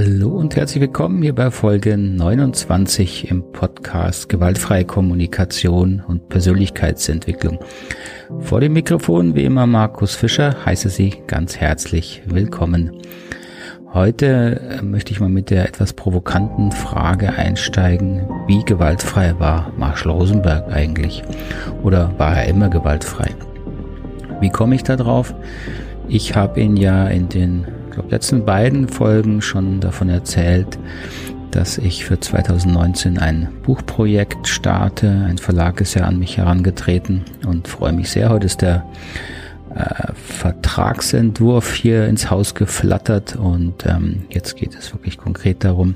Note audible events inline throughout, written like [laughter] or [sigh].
Hallo und herzlich willkommen hier bei Folge 29 im Podcast Gewaltfreie Kommunikation und Persönlichkeitsentwicklung. Vor dem Mikrofon wie immer Markus Fischer heiße Sie ganz herzlich willkommen. Heute äh, möchte ich mal mit der etwas provokanten Frage einsteigen, wie gewaltfrei war Marshall Rosenberg eigentlich? Oder war er immer gewaltfrei? Wie komme ich da drauf? Ich habe ihn ja in den glaube, letzten beiden Folgen schon davon erzählt, dass ich für 2019 ein Buchprojekt starte. Ein Verlag ist ja an mich herangetreten und freue mich sehr. Heute ist der äh, Vertragsentwurf hier ins Haus geflattert und ähm, jetzt geht es wirklich konkret darum,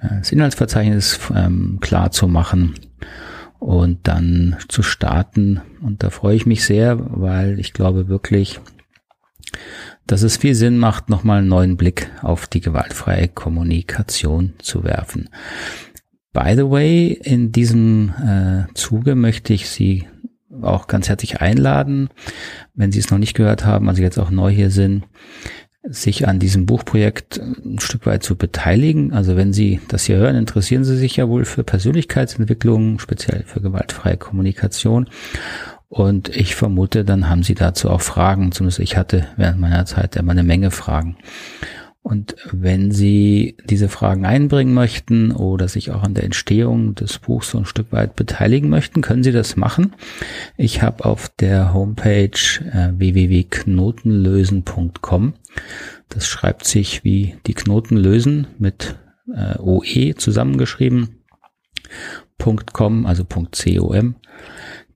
äh, das Inhaltsverzeichnis ähm, klar zu machen und dann zu starten. Und da freue ich mich sehr, weil ich glaube wirklich, dass es viel Sinn macht, nochmal einen neuen Blick auf die gewaltfreie Kommunikation zu werfen. By the way, in diesem äh, Zuge möchte ich Sie auch ganz herzlich einladen, wenn Sie es noch nicht gehört haben, also jetzt auch neu hier sind, sich an diesem Buchprojekt ein Stück weit zu beteiligen. Also wenn Sie das hier hören, interessieren Sie sich ja wohl für Persönlichkeitsentwicklung, speziell für gewaltfreie Kommunikation. Und ich vermute, dann haben Sie dazu auch Fragen. Zumindest ich hatte während meiner Zeit immer eine Menge Fragen. Und wenn Sie diese Fragen einbringen möchten oder sich auch an der Entstehung des Buchs so ein Stück weit beteiligen möchten, können Sie das machen. Ich habe auf der Homepage äh, www.knotenlösen.com, das schreibt sich wie die Knoten lösen mit äh, OE zusammengeschrieben, .com, also .com,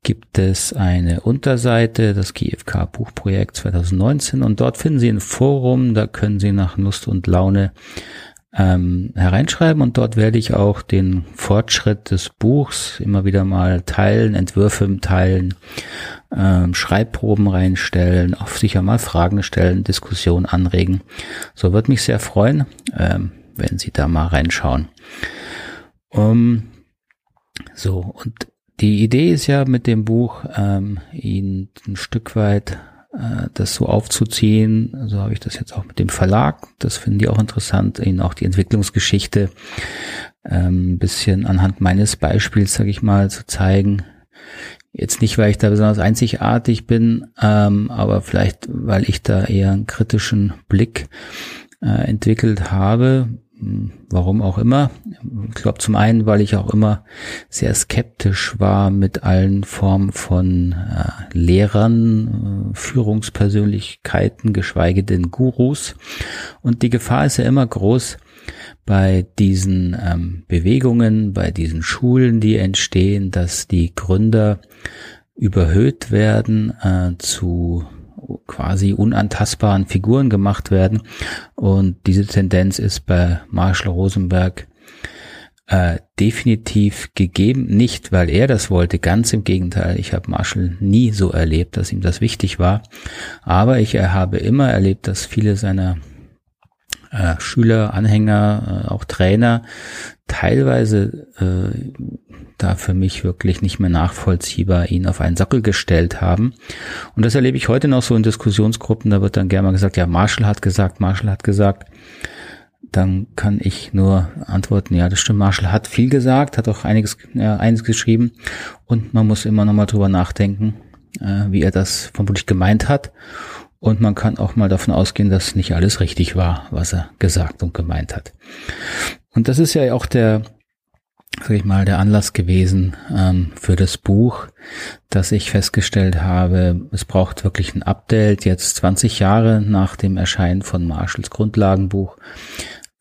gibt es eine Unterseite, das GFK Buchprojekt 2019 und dort finden Sie ein Forum, da können Sie nach Lust und Laune ähm, hereinschreiben und dort werde ich auch den Fortschritt des Buchs immer wieder mal teilen, Entwürfe teilen, ähm, Schreibproben reinstellen, auch sicher mal Fragen stellen, Diskussionen anregen. So wird mich sehr freuen, ähm, wenn Sie da mal reinschauen. Um, so, und die Idee ist ja mit dem Buch, ähm, ihn ein Stück weit äh, das so aufzuziehen. So habe ich das jetzt auch mit dem Verlag. Das finden die auch interessant, ihnen auch die Entwicklungsgeschichte ähm, bisschen anhand meines Beispiels, sage ich mal, zu zeigen. Jetzt nicht, weil ich da besonders einzigartig bin, ähm, aber vielleicht, weil ich da eher einen kritischen Blick äh, entwickelt habe, Warum auch immer. Ich glaube zum einen, weil ich auch immer sehr skeptisch war mit allen Formen von äh, Lehrern, äh, Führungspersönlichkeiten, geschweige denn Gurus. Und die Gefahr ist ja immer groß bei diesen ähm, Bewegungen, bei diesen Schulen, die entstehen, dass die Gründer überhöht werden äh, zu quasi unantastbaren Figuren gemacht werden. Und diese Tendenz ist bei Marshall Rosenberg äh, definitiv gegeben. Nicht, weil er das wollte, ganz im Gegenteil. Ich habe Marshall nie so erlebt, dass ihm das wichtig war. Aber ich habe immer erlebt, dass viele seiner äh, Schüler, Anhänger, äh, auch Trainer teilweise äh, da für mich wirklich nicht mehr nachvollziehbar ihn auf einen Sockel gestellt haben. Und das erlebe ich heute noch so in Diskussionsgruppen, da wird dann gerne mal gesagt, ja, Marshall hat gesagt, Marshall hat gesagt. Dann kann ich nur antworten, ja, das stimmt, Marshall hat viel gesagt, hat auch einiges, ja, einiges geschrieben und man muss immer noch mal drüber nachdenken, äh, wie er das vermutlich gemeint hat. Und man kann auch mal davon ausgehen, dass nicht alles richtig war, was er gesagt und gemeint hat. Und das ist ja auch der, sag ich mal, der Anlass gewesen ähm, für das Buch, dass ich festgestellt habe, es braucht wirklich ein Update. Jetzt 20 Jahre nach dem Erscheinen von Marshalls Grundlagenbuch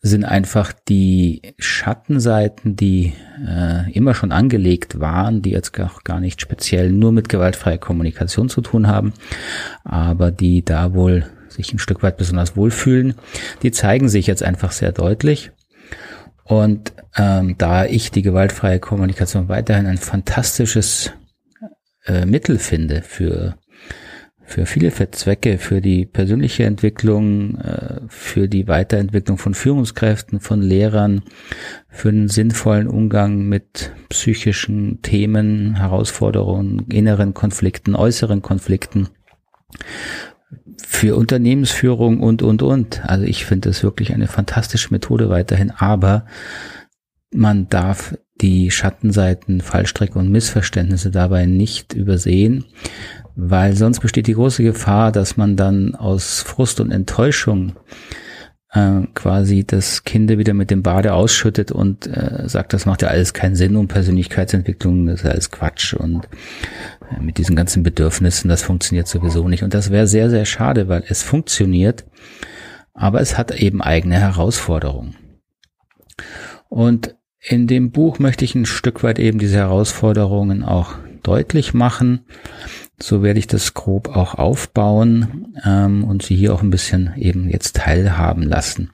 sind einfach die Schattenseiten, die äh, immer schon angelegt waren, die jetzt auch gar nicht speziell nur mit gewaltfreier Kommunikation zu tun haben, aber die da wohl sich ein Stück weit besonders wohlfühlen, die zeigen sich jetzt einfach sehr deutlich. Und ähm, da ich die gewaltfreie Kommunikation weiterhin ein fantastisches äh, Mittel finde für für viele Zwecke, für die persönliche Entwicklung, äh, für die Weiterentwicklung von Führungskräften, von Lehrern, für einen sinnvollen Umgang mit psychischen Themen, Herausforderungen, inneren Konflikten, äußeren Konflikten, für Unternehmensführung und, und, und. Also ich finde das wirklich eine fantastische Methode weiterhin, aber man darf die Schattenseiten, Fallstrecke und Missverständnisse dabei nicht übersehen, weil sonst besteht die große Gefahr, dass man dann aus Frust und Enttäuschung äh, quasi das Kind wieder mit dem Bade ausschüttet und äh, sagt, das macht ja alles keinen Sinn und Persönlichkeitsentwicklung, das ist alles Quatsch und äh, mit diesen ganzen Bedürfnissen, das funktioniert sowieso nicht. Und das wäre sehr, sehr schade, weil es funktioniert, aber es hat eben eigene Herausforderungen. Und in dem Buch möchte ich ein Stück weit eben diese Herausforderungen auch deutlich machen. So werde ich das grob auch aufbauen ähm, und Sie hier auch ein bisschen eben jetzt teilhaben lassen.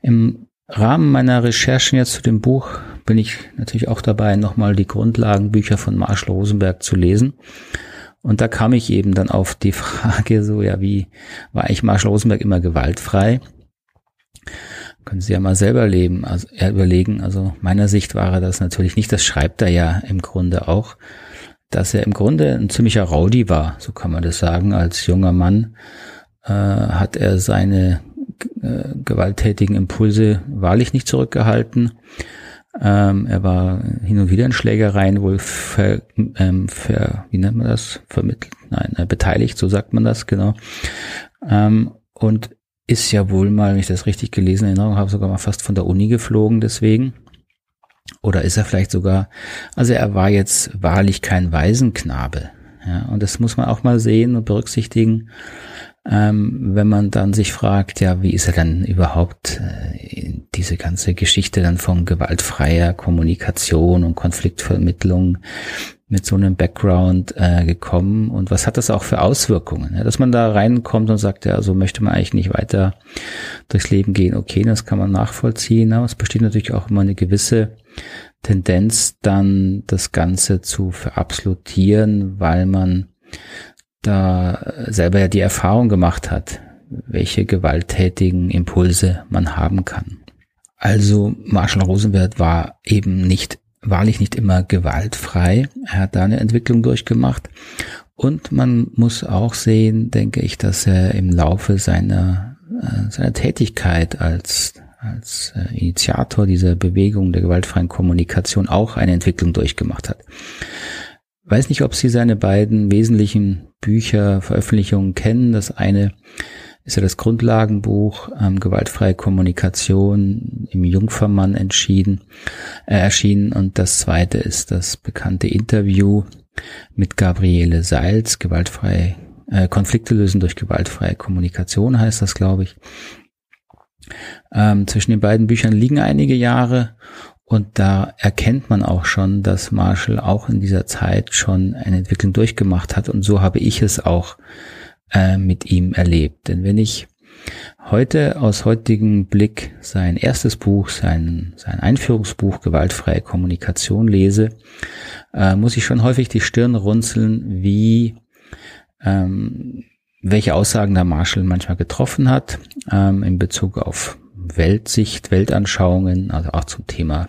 Im Rahmen meiner Recherchen jetzt zu dem Buch bin ich natürlich auch dabei, nochmal die Grundlagenbücher von Marshall Rosenberg zu lesen. Und da kam ich eben dann auf die Frage, so ja, wie war eigentlich Marshall Rosenberg immer gewaltfrei? Können Sie ja mal selber leben, also überlegen. Also meiner Sicht war er das natürlich nicht. Das schreibt er ja im Grunde auch, dass er im Grunde ein ziemlicher Rowdy war, so kann man das sagen. Als junger Mann äh, hat er seine äh, gewalttätigen Impulse wahrlich nicht zurückgehalten. Ähm, er war hin und wieder in Schlägereien wohl ver, ähm, ver, wie nennt man das? Vermittelt, nein, äh, beteiligt, so sagt man das, genau. Ähm, und ist ja wohl mal, wenn ich das richtig gelesen in Erinnerung habe, sogar mal fast von der Uni geflogen deswegen. Oder ist er vielleicht sogar, also er war jetzt wahrlich kein Waisenknabe. Ja, und das muss man auch mal sehen und berücksichtigen, ähm, wenn man dann sich fragt, ja, wie ist er dann überhaupt äh, diese ganze Geschichte dann von gewaltfreier Kommunikation und Konfliktvermittlung mit so einem Background äh, gekommen und was hat das auch für Auswirkungen? Ja, dass man da reinkommt und sagt, ja, so möchte man eigentlich nicht weiter durchs Leben gehen. Okay, das kann man nachvollziehen, aber es besteht natürlich auch immer eine gewisse Tendenz, dann das Ganze zu verabsolutieren, weil man da selber ja die Erfahrung gemacht hat, welche gewalttätigen Impulse man haben kann. Also Marshall Rosenberg war eben nicht wahrlich nicht immer gewaltfrei. Er hat da eine Entwicklung durchgemacht. Und man muss auch sehen, denke ich, dass er im Laufe seiner, äh, seiner Tätigkeit als, als äh, Initiator dieser Bewegung der gewaltfreien Kommunikation auch eine Entwicklung durchgemacht hat. Weiß nicht, ob Sie seine beiden wesentlichen Bücher, Veröffentlichungen kennen. Das eine ist ja das Grundlagenbuch ähm, Gewaltfreie Kommunikation im Jungfermann entschieden, äh, erschienen und das zweite ist das bekannte Interview mit Gabriele Seils, gewaltfreie äh, Konflikte lösen durch gewaltfreie Kommunikation heißt das, glaube ich. Ähm, zwischen den beiden Büchern liegen einige Jahre und da erkennt man auch schon, dass Marshall auch in dieser Zeit schon eine Entwicklung durchgemacht hat und so habe ich es auch äh, mit ihm erlebt. Denn wenn ich heute aus heutigem Blick sein erstes Buch, sein, sein Einführungsbuch Gewaltfreie Kommunikation lese, äh, muss ich schon häufig die Stirn runzeln, wie ähm, welche Aussagen da Marshall manchmal getroffen hat ähm, in Bezug auf Weltsicht, Weltanschauungen, also auch zum Thema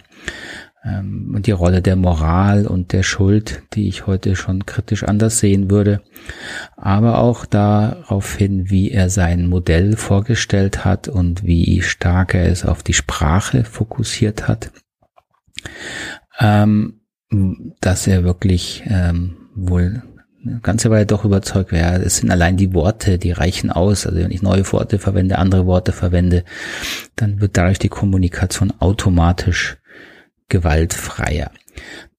ähm, die Rolle der Moral und der Schuld, die ich heute schon kritisch anders sehen würde, aber auch darauf hin, wie er sein Modell vorgestellt hat und wie stark er es auf die Sprache fokussiert hat, ähm, dass er wirklich ähm, wohl eine ganze Weile doch überzeugt wäre, es sind allein die Worte, die reichen aus. Also wenn ich neue Worte verwende, andere Worte verwende, dann wird dadurch die Kommunikation automatisch gewaltfreier.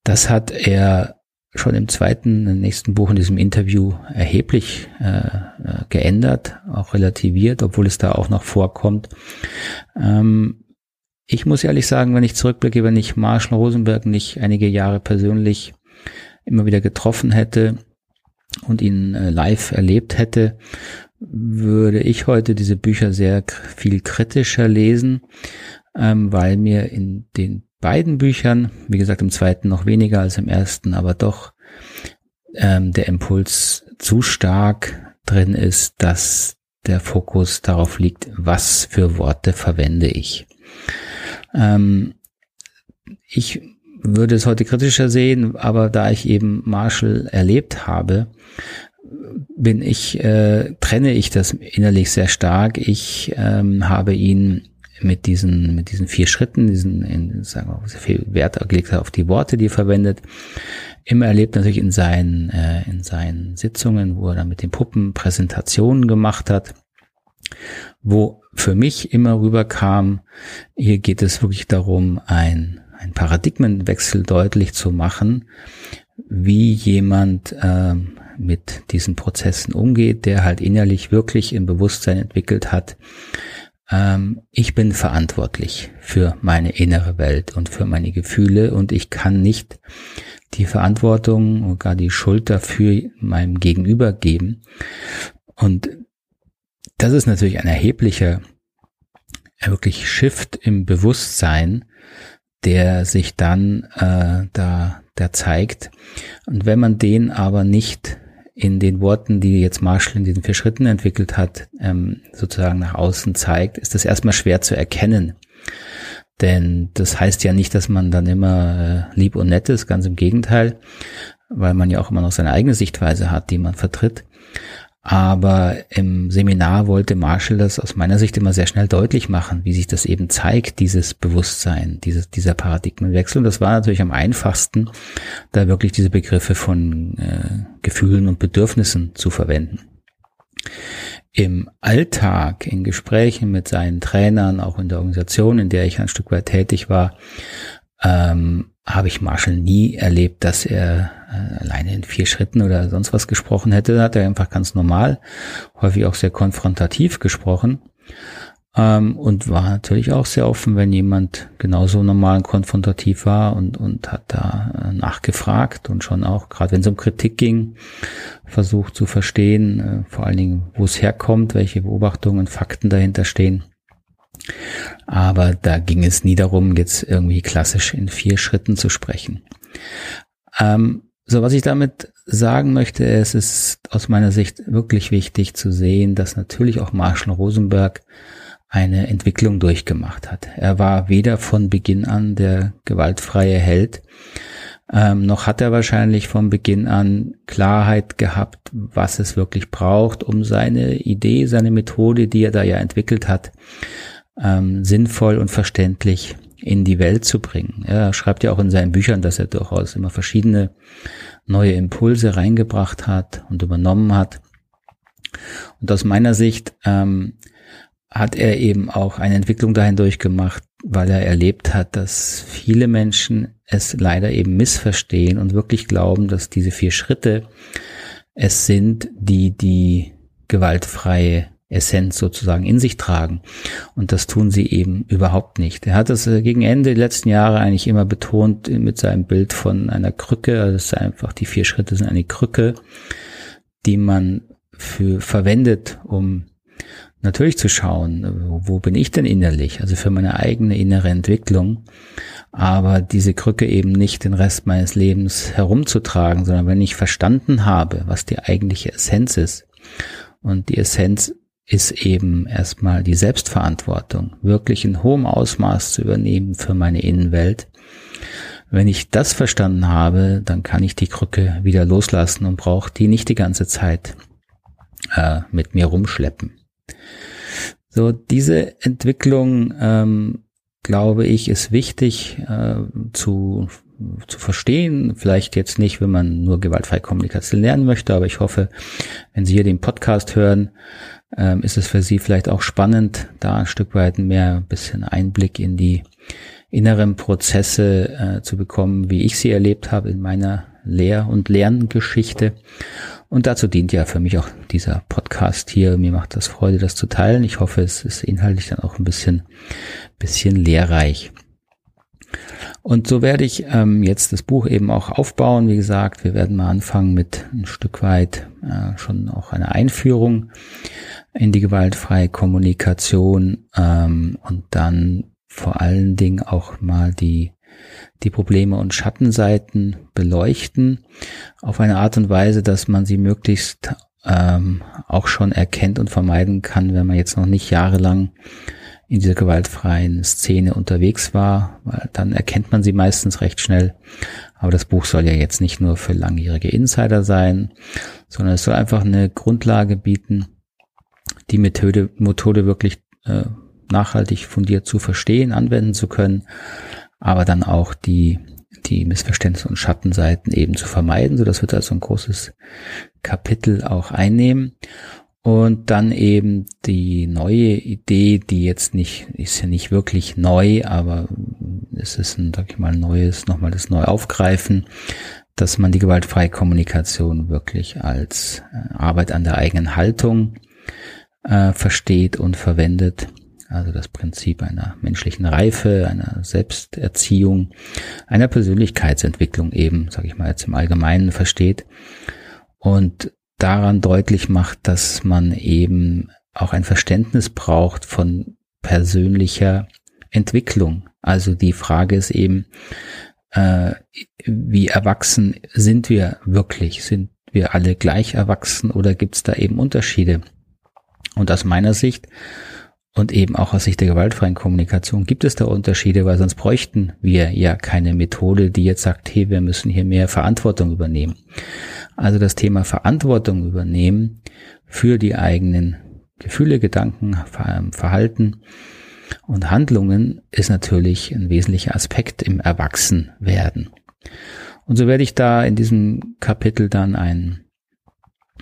Das hat er schon im zweiten, im nächsten Buch in diesem Interview erheblich äh, äh, geändert, auch relativiert, obwohl es da auch noch vorkommt. Ähm, ich muss ehrlich sagen, wenn ich zurückblicke, wenn ich Marshall Rosenberg nicht einige Jahre persönlich immer wieder getroffen hätte und ihn äh, live erlebt hätte, würde ich heute diese Bücher sehr viel kritischer lesen, ähm, weil mir in den beiden Büchern, wie gesagt im zweiten noch weniger als im ersten, aber doch ähm, der Impuls zu stark drin ist, dass der Fokus darauf liegt, was für Worte verwende ich. Ähm, ich würde es heute kritischer sehen, aber da ich eben Marshall erlebt habe, bin ich, äh, trenne ich das innerlich sehr stark. Ich ähm, habe ihn mit diesen, mit diesen vier Schritten, diesen, in, sagen wir, sehr viel Wert gelegt auf die Worte, die er verwendet, immer erlebt natürlich in seinen, äh, in seinen Sitzungen, wo er dann mit den Puppen Präsentationen gemacht hat, wo für mich immer rüberkam, hier geht es wirklich darum, ein, ein Paradigmenwechsel deutlich zu machen, wie jemand äh, mit diesen Prozessen umgeht, der halt innerlich wirklich im Bewusstsein entwickelt hat, ähm, ich bin verantwortlich für meine innere Welt und für meine Gefühle und ich kann nicht die Verantwortung und gar die Schuld dafür meinem Gegenüber geben. Und das ist natürlich ein erheblicher, wirklich Shift im Bewusstsein, der sich dann äh, da, da zeigt. Und wenn man den aber nicht in den Worten, die jetzt Marshall in diesen vier Schritten entwickelt hat, ähm, sozusagen nach außen zeigt, ist das erstmal schwer zu erkennen. Denn das heißt ja nicht, dass man dann immer äh, lieb und nett ist, ganz im Gegenteil, weil man ja auch immer noch seine eigene Sichtweise hat, die man vertritt. Aber im Seminar wollte Marshall das aus meiner Sicht immer sehr schnell deutlich machen, wie sich das eben zeigt, dieses Bewusstsein, dieses, dieser Paradigmenwechsel. Und das war natürlich am einfachsten, da wirklich diese Begriffe von äh, Gefühlen und Bedürfnissen zu verwenden. Im Alltag, in Gesprächen mit seinen Trainern, auch in der Organisation, in der ich ein Stück weit tätig war, ähm, habe ich Marshall nie erlebt, dass er alleine in vier Schritten oder sonst was gesprochen hätte. Hat er einfach ganz normal, häufig auch sehr konfrontativ gesprochen ähm, und war natürlich auch sehr offen, wenn jemand genauso normal und konfrontativ war und, und hat da äh, nachgefragt und schon auch, gerade wenn es um Kritik ging, versucht zu verstehen, äh, vor allen Dingen, wo es herkommt, welche Beobachtungen, Fakten dahinter stehen. Aber da ging es nie darum, jetzt irgendwie klassisch in vier Schritten zu sprechen. Ähm, so, was ich damit sagen möchte, es ist aus meiner Sicht wirklich wichtig zu sehen, dass natürlich auch Marshall Rosenberg eine Entwicklung durchgemacht hat. Er war weder von Beginn an der gewaltfreie Held, ähm, noch hat er wahrscheinlich von Beginn an Klarheit gehabt, was es wirklich braucht, um seine Idee, seine Methode, die er da ja entwickelt hat, ähm, sinnvoll und verständlich in die Welt zu bringen. Er schreibt ja auch in seinen Büchern, dass er durchaus immer verschiedene neue Impulse reingebracht hat und übernommen hat. Und aus meiner Sicht ähm, hat er eben auch eine Entwicklung dahin durchgemacht, weil er erlebt hat, dass viele Menschen es leider eben missverstehen und wirklich glauben, dass diese vier Schritte es sind, die die gewaltfreie Essenz sozusagen in sich tragen. Und das tun sie eben überhaupt nicht. Er hat das äh, gegen Ende der letzten Jahre eigentlich immer betont mit seinem Bild von einer Krücke. Also es ist einfach, die vier Schritte sind eine Krücke, die man für verwendet, um natürlich zu schauen, wo bin ich denn innerlich, also für meine eigene innere Entwicklung, aber diese Krücke eben nicht den Rest meines Lebens herumzutragen, sondern wenn ich verstanden habe, was die eigentliche Essenz ist, und die Essenz ist eben erstmal die Selbstverantwortung, wirklich in hohem Ausmaß zu übernehmen für meine Innenwelt. Wenn ich das verstanden habe, dann kann ich die Krücke wieder loslassen und brauche die nicht die ganze Zeit äh, mit mir rumschleppen. So, diese Entwicklung, ähm, glaube ich, ist wichtig äh, zu, zu verstehen. Vielleicht jetzt nicht, wenn man nur gewaltfreie Kommunikation lernen möchte, aber ich hoffe, wenn Sie hier den Podcast hören, ähm, ist es für Sie vielleicht auch spannend, da ein Stück weit mehr ein bisschen Einblick in die inneren Prozesse äh, zu bekommen, wie ich sie erlebt habe in meiner Lehr- und Lerngeschichte. Und dazu dient ja für mich auch dieser Podcast hier. Mir macht das Freude, das zu teilen. Ich hoffe, es ist inhaltlich dann auch ein bisschen, bisschen lehrreich. Und so werde ich ähm, jetzt das Buch eben auch aufbauen. Wie gesagt, wir werden mal anfangen mit ein Stück weit äh, schon auch einer Einführung in die gewaltfreie Kommunikation ähm, und dann vor allen Dingen auch mal die die Probleme und Schattenseiten beleuchten auf eine Art und Weise, dass man sie möglichst ähm, auch schon erkennt und vermeiden kann, wenn man jetzt noch nicht jahrelang in dieser gewaltfreien Szene unterwegs war, weil dann erkennt man sie meistens recht schnell. Aber das Buch soll ja jetzt nicht nur für langjährige Insider sein, sondern es soll einfach eine Grundlage bieten, die Methode, Methode wirklich äh, nachhaltig fundiert zu verstehen, anwenden zu können, aber dann auch die, die Missverständnisse und Schattenseiten eben zu vermeiden. So, das wird also ein großes Kapitel auch einnehmen. Und dann eben die neue Idee, die jetzt nicht, ist ja nicht wirklich neu, aber es ist ein, sag ich mal, neues, nochmal das neu aufgreifen, dass man die gewaltfreie Kommunikation wirklich als äh, Arbeit an der eigenen Haltung äh, versteht und verwendet. Also das Prinzip einer menschlichen Reife, einer Selbsterziehung, einer Persönlichkeitsentwicklung eben, sage ich mal jetzt im Allgemeinen versteht. Und daran deutlich macht, dass man eben auch ein Verständnis braucht von persönlicher Entwicklung. Also die Frage ist eben, äh, wie erwachsen sind wir wirklich? Sind wir alle gleich erwachsen oder gibt es da eben Unterschiede? Und aus meiner Sicht und eben auch aus Sicht der gewaltfreien Kommunikation gibt es da Unterschiede, weil sonst bräuchten wir ja keine Methode, die jetzt sagt, hey, wir müssen hier mehr Verantwortung übernehmen. Also das Thema Verantwortung übernehmen für die eigenen Gefühle, Gedanken, Verhalten und Handlungen ist natürlich ein wesentlicher Aspekt im Erwachsenwerden. Und so werde ich da in diesem Kapitel dann ein,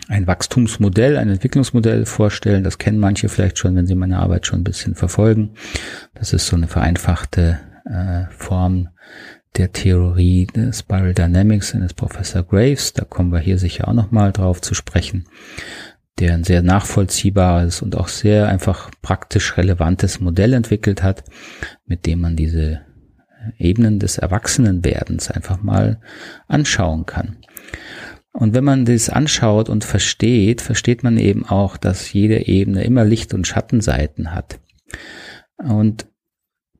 ein Wachstumsmodell, ein Entwicklungsmodell vorstellen. Das kennen manche vielleicht schon, wenn sie meine Arbeit schon ein bisschen verfolgen. Das ist so eine vereinfachte äh, Form der Theorie des Spiral Dynamics eines Professor Graves. Da kommen wir hier sicher auch nochmal drauf zu sprechen, der ein sehr nachvollziehbares und auch sehr einfach praktisch relevantes Modell entwickelt hat, mit dem man diese Ebenen des Erwachsenenwerdens einfach mal anschauen kann. Und wenn man das anschaut und versteht, versteht man eben auch, dass jede Ebene immer Licht- und Schattenseiten hat. Und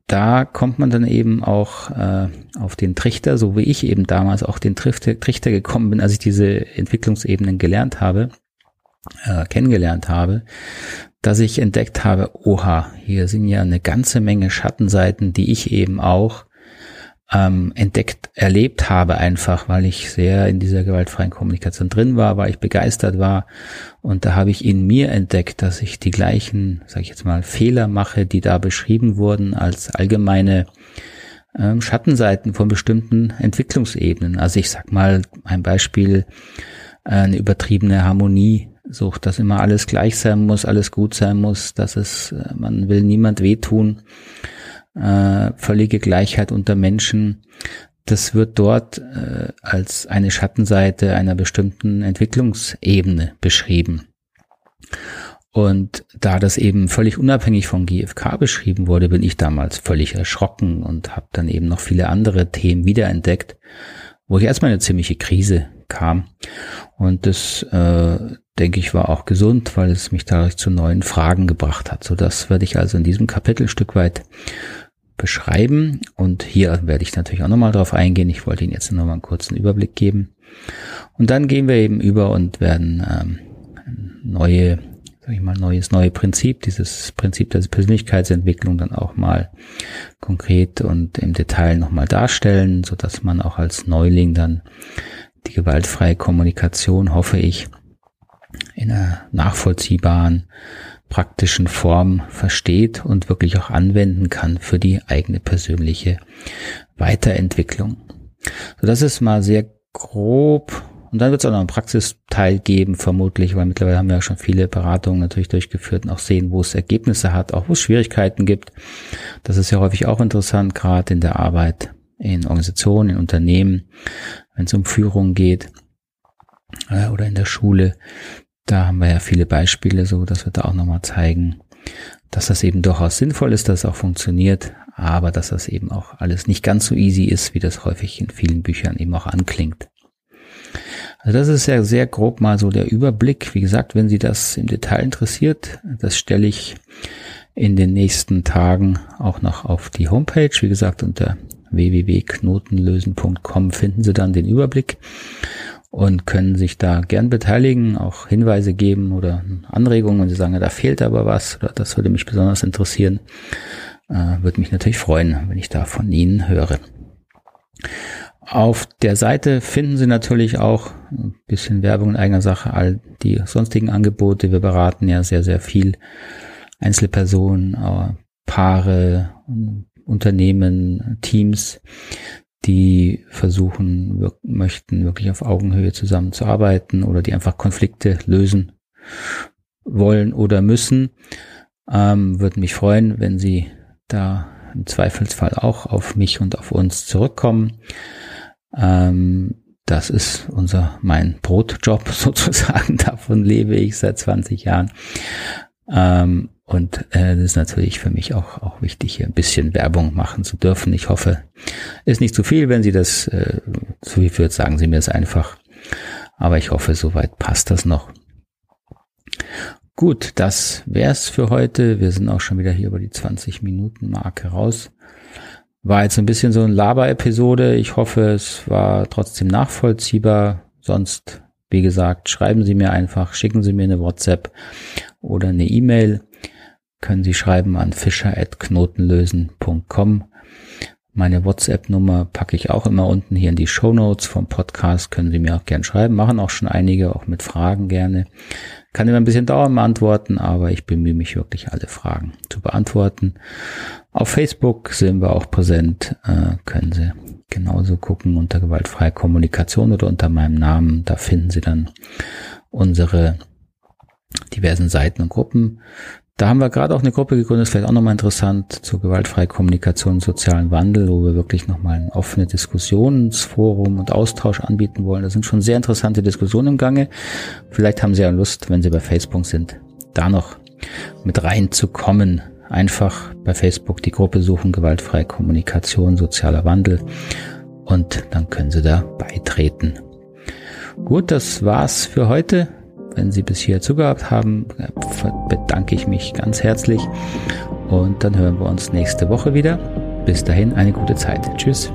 da kommt man dann eben auch äh, auf den Trichter, so wie ich eben damals auch den Trichter, gekommen bin, als ich diese Entwicklungsebenen gelernt habe, äh, kennengelernt habe, dass ich entdeckt habe, oha, hier sind ja eine ganze Menge Schattenseiten, die ich eben auch ähm, entdeckt, erlebt habe, einfach weil ich sehr in dieser gewaltfreien Kommunikation drin war, weil ich begeistert war. Und da habe ich in mir entdeckt, dass ich die gleichen, sage ich jetzt mal, Fehler mache, die da beschrieben wurden als allgemeine ähm, Schattenseiten von bestimmten Entwicklungsebenen. Also ich sag mal ein Beispiel, äh, eine übertriebene Harmonie sucht, dass immer alles gleich sein muss, alles gut sein muss, dass es, äh, man will niemand wehtun äh, völlige Gleichheit unter Menschen, das wird dort äh, als eine Schattenseite einer bestimmten Entwicklungsebene beschrieben. Und da das eben völlig unabhängig von GFK beschrieben wurde, bin ich damals völlig erschrocken und habe dann eben noch viele andere Themen wiederentdeckt, wo ich erstmal eine ziemliche Krise kam. Und das, äh, denke ich, war auch gesund, weil es mich dadurch zu neuen Fragen gebracht hat. So das werde ich also in diesem Kapitel Stück weit beschreiben. Und hier werde ich natürlich auch nochmal drauf eingehen. Ich wollte Ihnen jetzt nochmal einen kurzen Überblick geben. Und dann gehen wir eben über und werden ähm, neue, sag ich mal, neues, neue Prinzip, dieses Prinzip der Persönlichkeitsentwicklung dann auch mal konkret und im Detail nochmal darstellen, so dass man auch als Neuling dann die gewaltfreie Kommunikation, hoffe ich, in einer nachvollziehbaren praktischen Form versteht und wirklich auch anwenden kann für die eigene persönliche Weiterentwicklung. So, das ist mal sehr grob. Und dann wird es auch noch einen Praxisteil geben, vermutlich, weil mittlerweile haben wir ja schon viele Beratungen natürlich durchgeführt und auch sehen, wo es Ergebnisse hat, auch wo es Schwierigkeiten gibt. Das ist ja häufig auch interessant, gerade in der Arbeit in Organisationen, in Unternehmen, wenn es um Führung geht äh, oder in der Schule, da haben wir ja viele Beispiele, so dass wir da auch nochmal zeigen, dass das eben durchaus sinnvoll ist, dass es auch funktioniert, aber dass das eben auch alles nicht ganz so easy ist, wie das häufig in vielen Büchern eben auch anklingt. Also das ist ja sehr grob mal so der Überblick. Wie gesagt, wenn Sie das im Detail interessiert, das stelle ich in den nächsten Tagen auch noch auf die Homepage. Wie gesagt, unter www.knotenlösen.com finden Sie dann den Überblick. Und können sich da gern beteiligen, auch Hinweise geben oder Anregungen, wenn sie sagen, da fehlt aber was oder das würde mich besonders interessieren. Äh, würde mich natürlich freuen, wenn ich da von Ihnen höre. Auf der Seite finden Sie natürlich auch ein bisschen Werbung in eigener Sache, all die sonstigen Angebote. Wir beraten ja sehr, sehr viel Einzelpersonen, äh, Paare, Unternehmen, Teams, die versuchen, möchten wirklich auf Augenhöhe zusammenzuarbeiten oder die einfach Konflikte lösen wollen oder müssen. Ähm, Würde mich freuen, wenn Sie da im Zweifelsfall auch auf mich und auf uns zurückkommen. Ähm, das ist unser, mein Brotjob [laughs] sozusagen. Davon lebe ich seit 20 Jahren. Ähm, und äh, das ist natürlich für mich auch, auch wichtig, hier ein bisschen Werbung machen zu dürfen. Ich hoffe, ist nicht zu viel, wenn Sie das äh, zu viel führt, sagen Sie mir es einfach. Aber ich hoffe, soweit passt das noch. Gut, das wär's für heute. Wir sind auch schon wieder hier über die 20 Minuten Marke raus. War jetzt ein bisschen so ein Laber-Episode. Ich hoffe, es war trotzdem nachvollziehbar. Sonst, wie gesagt, schreiben Sie mir einfach, schicken Sie mir eine WhatsApp oder eine E-Mail. Können Sie schreiben an fischer.knotenlösen.com. Meine WhatsApp-Nummer packe ich auch immer unten hier in die Show Notes vom Podcast. Können Sie mir auch gern schreiben. Machen auch schon einige, auch mit Fragen gerne. Kann immer ein bisschen dauern im Antworten, aber ich bemühe mich wirklich alle Fragen zu beantworten. Auf Facebook sind wir auch präsent. Äh, können Sie genauso gucken unter gewaltfreie Kommunikation oder unter meinem Namen. Da finden Sie dann unsere diversen Seiten und Gruppen. Da haben wir gerade auch eine Gruppe gegründet, vielleicht auch nochmal interessant, zur gewaltfreien Kommunikation und sozialen Wandel, wo wir wirklich nochmal ein offenes Diskussionsforum und Austausch anbieten wollen. Da sind schon sehr interessante Diskussionen im Gange. Vielleicht haben Sie ja Lust, wenn Sie bei Facebook sind, da noch mit reinzukommen. Einfach bei Facebook die Gruppe suchen, gewaltfreie Kommunikation, sozialer Wandel und dann können Sie da beitreten. Gut, das war's für heute. Wenn Sie bis hier zugehört haben, bedanke ich mich ganz herzlich und dann hören wir uns nächste Woche wieder. Bis dahin eine gute Zeit. Tschüss.